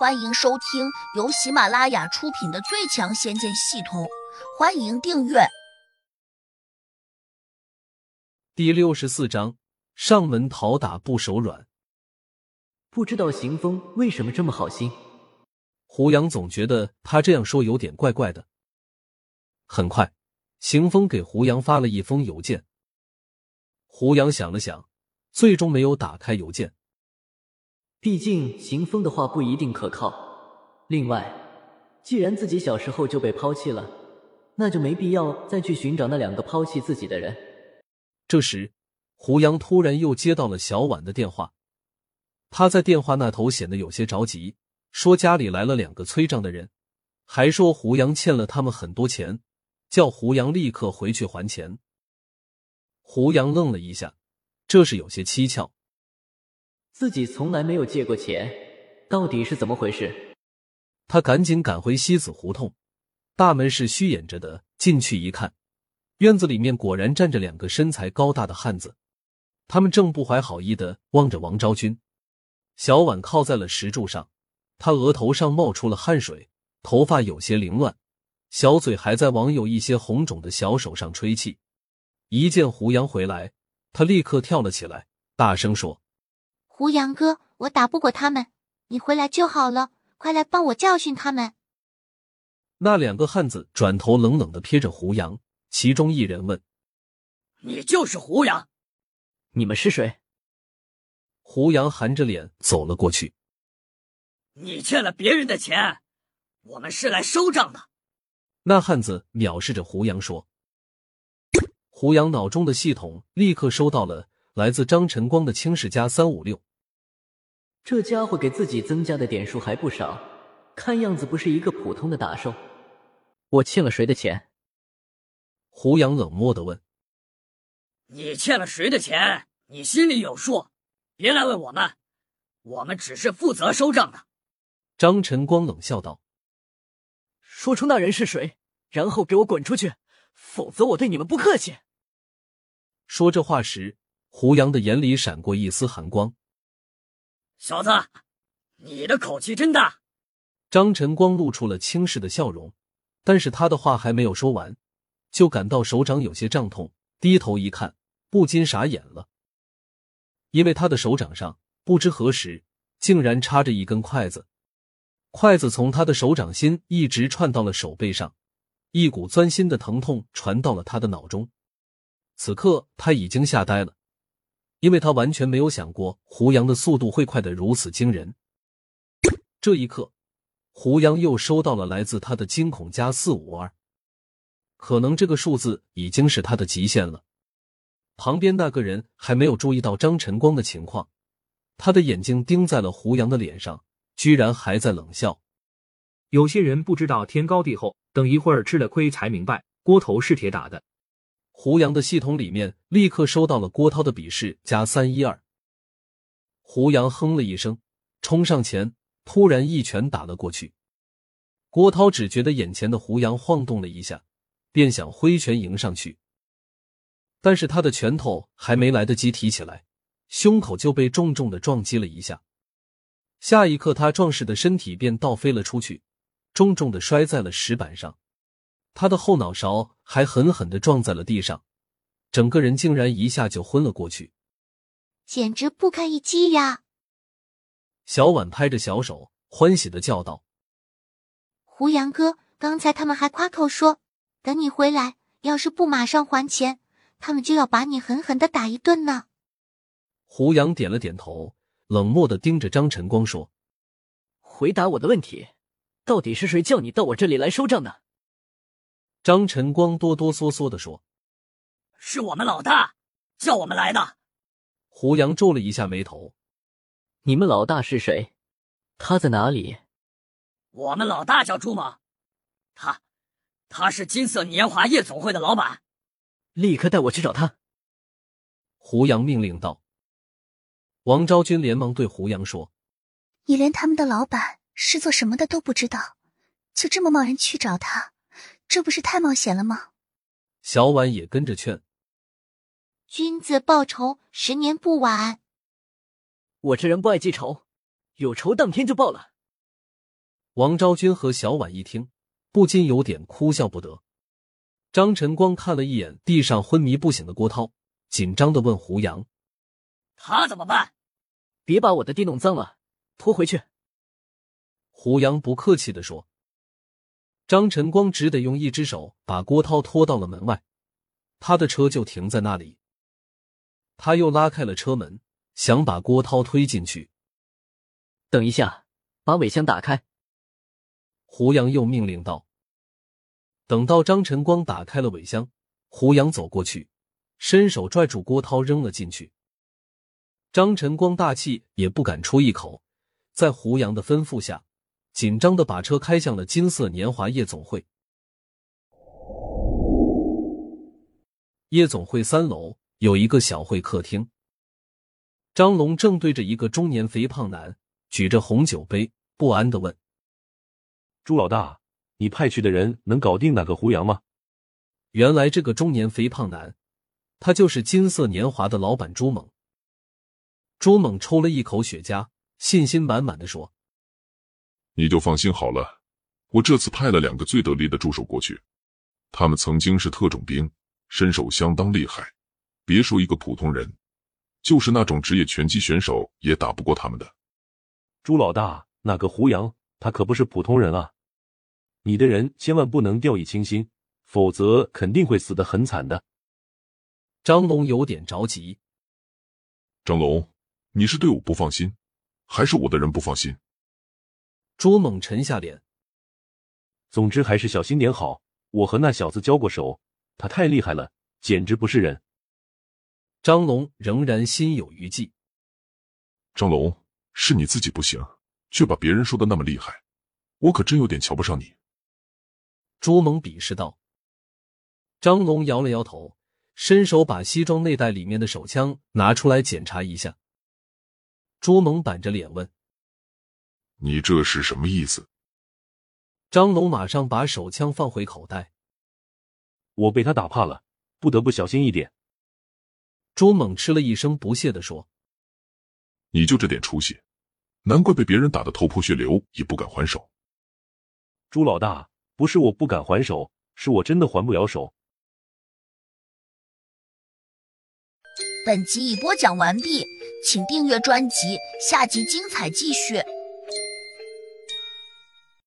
欢迎收听由喜马拉雅出品的《最强仙剑系统》，欢迎订阅。第六十四章：上门讨打不手软。不知道行风为什么这么好心。胡杨总觉得他这样说有点怪怪的。很快，行风给胡杨发了一封邮件。胡杨想了想，最终没有打开邮件。毕竟行风的话不一定可靠。另外，既然自己小时候就被抛弃了，那就没必要再去寻找那两个抛弃自己的人。这时，胡杨突然又接到了小婉的电话。他在电话那头显得有些着急，说家里来了两个催账的人，还说胡杨欠了他们很多钱，叫胡杨立刻回去还钱。胡杨愣了一下，这是有些蹊跷。自己从来没有借过钱，到底是怎么回事？他赶紧赶回西子胡同，大门是虚掩着的。进去一看，院子里面果然站着两个身材高大的汉子，他们正不怀好意的望着王昭君。小婉靠在了石柱上，她额头上冒出了汗水，头发有些凌乱，小嘴还在往有一些红肿的小手上吹气。一见胡杨回来，他立刻跳了起来，大声说。胡杨哥，我打不过他们，你回来就好了，快来帮我教训他们。那两个汉子转头冷冷的瞥着胡杨，其中一人问：“你就是胡杨？你们是谁？”胡杨含着脸走了过去。你欠了别人的钱，我们是来收账的。那汉子藐视着胡杨说。胡杨脑中的系统立刻收到了来自张晨光的轻视加三五六。这家伙给自己增加的点数还不少，看样子不是一个普通的打手。我欠了谁的钱？胡杨冷漠的问。你欠了谁的钱？你心里有数，别来问我们，我们只是负责收账的。张晨光冷笑道：“说出那人是谁，然后给我滚出去，否则我对你们不客气。”说这话时，胡杨的眼里闪过一丝寒光。小子，你的口气真大！张晨光露出了轻视的笑容，但是他的话还没有说完，就感到手掌有些胀痛，低头一看，不禁傻眼了，因为他的手掌上不知何时竟然插着一根筷子，筷子从他的手掌心一直串到了手背上，一股钻心的疼痛传到了他的脑中。此刻他已经吓呆了。因为他完全没有想过胡杨的速度会快得如此惊人。这一刻，胡杨又收到了来自他的惊恐加四五二，可能这个数字已经是他的极限了。旁边那个人还没有注意到张晨光的情况，他的眼睛盯在了胡杨的脸上，居然还在冷笑。有些人不知道天高地厚，等一会儿吃了亏才明白，锅头是铁打的。胡杨的系统里面立刻收到了郭涛的笔试加三一二。胡杨哼了一声，冲上前，突然一拳打了过去。郭涛只觉得眼前的胡杨晃动了一下，便想挥拳迎上去，但是他的拳头还没来得及提起来，胸口就被重重的撞击了一下。下一刻，他壮实的身体便倒飞了出去，重重的摔在了石板上。他的后脑勺还狠狠的撞在了地上，整个人竟然一下就昏了过去，简直不堪一击呀！小婉拍着小手，欢喜的叫道：“胡杨哥，刚才他们还夸口说，等你回来，要是不马上还钱，他们就要把你狠狠的打一顿呢。”胡杨点了点头，冷漠的盯着张晨光说：“回答我的问题，到底是谁叫你到我这里来收账的？”张晨光哆哆嗦嗦的说：“是我们老大叫我们来的。”胡杨皱了一下眉头：“你们老大是谁？他在哪里？”我们老大叫朱猛，他，他是金色年华夜总会的老板。立刻带我去找他。”胡杨命令道。王昭君连忙对胡杨说：“你连他们的老板是做什么的都不知道，就这么贸然去找他？”这不是太冒险了吗？小婉也跟着劝：“君子报仇，十年不晚。”我这人不爱记仇，有仇当天就报了。王昭君和小婉一听，不禁有点哭笑不得。张晨光看了一眼地上昏迷不醒的郭涛，紧张的问胡杨：“他怎么办？”别把我的地弄脏了，拖回去。胡杨不客气的说。张晨光只得用一只手把郭涛拖到了门外，他的车就停在那里。他又拉开了车门，想把郭涛推进去。等一下，把尾箱打开。胡杨又命令道。等到张晨光打开了尾箱，胡杨走过去，伸手拽住郭涛扔了进去。张晨光大气也不敢出一口，在胡杨的吩咐下。紧张的把车开向了金色年华夜总会。夜总会三楼有一个小会客厅，张龙正对着一个中年肥胖男举着红酒杯，不安的问：“朱老大，你派去的人能搞定那个胡杨吗？”原来这个中年肥胖男，他就是金色年华的老板朱猛。朱猛抽了一口雪茄，信心满满的说。你就放心好了，我这次派了两个最得力的助手过去，他们曾经是特种兵，身手相当厉害。别说一个普通人，就是那种职业拳击选手也打不过他们的。朱老大，那个胡杨，他可不是普通人啊！你的人千万不能掉以轻心，否则肯定会死得很惨的。张龙有点着急。张龙，你是对我不放心，还是我的人不放心？朱猛沉下脸。总之还是小心点好。我和那小子交过手，他太厉害了，简直不是人。张龙仍然心有余悸。张龙，是你自己不行，却把别人说的那么厉害，我可真有点瞧不上你。朱猛鄙视道。张龙摇了摇头，伸手把西装内袋里面的手枪拿出来检查一下。朱猛板着脸问。你这是什么意思？张龙马上把手枪放回口袋。我被他打怕了，不得不小心一点。朱猛吃了一声不屑的说：“你就这点出息，难怪被别人打得头破血流也不敢还手。”朱老大，不是我不敢还手，是我真的还不了手。本集已播讲完毕，请订阅专辑，下集精彩继续。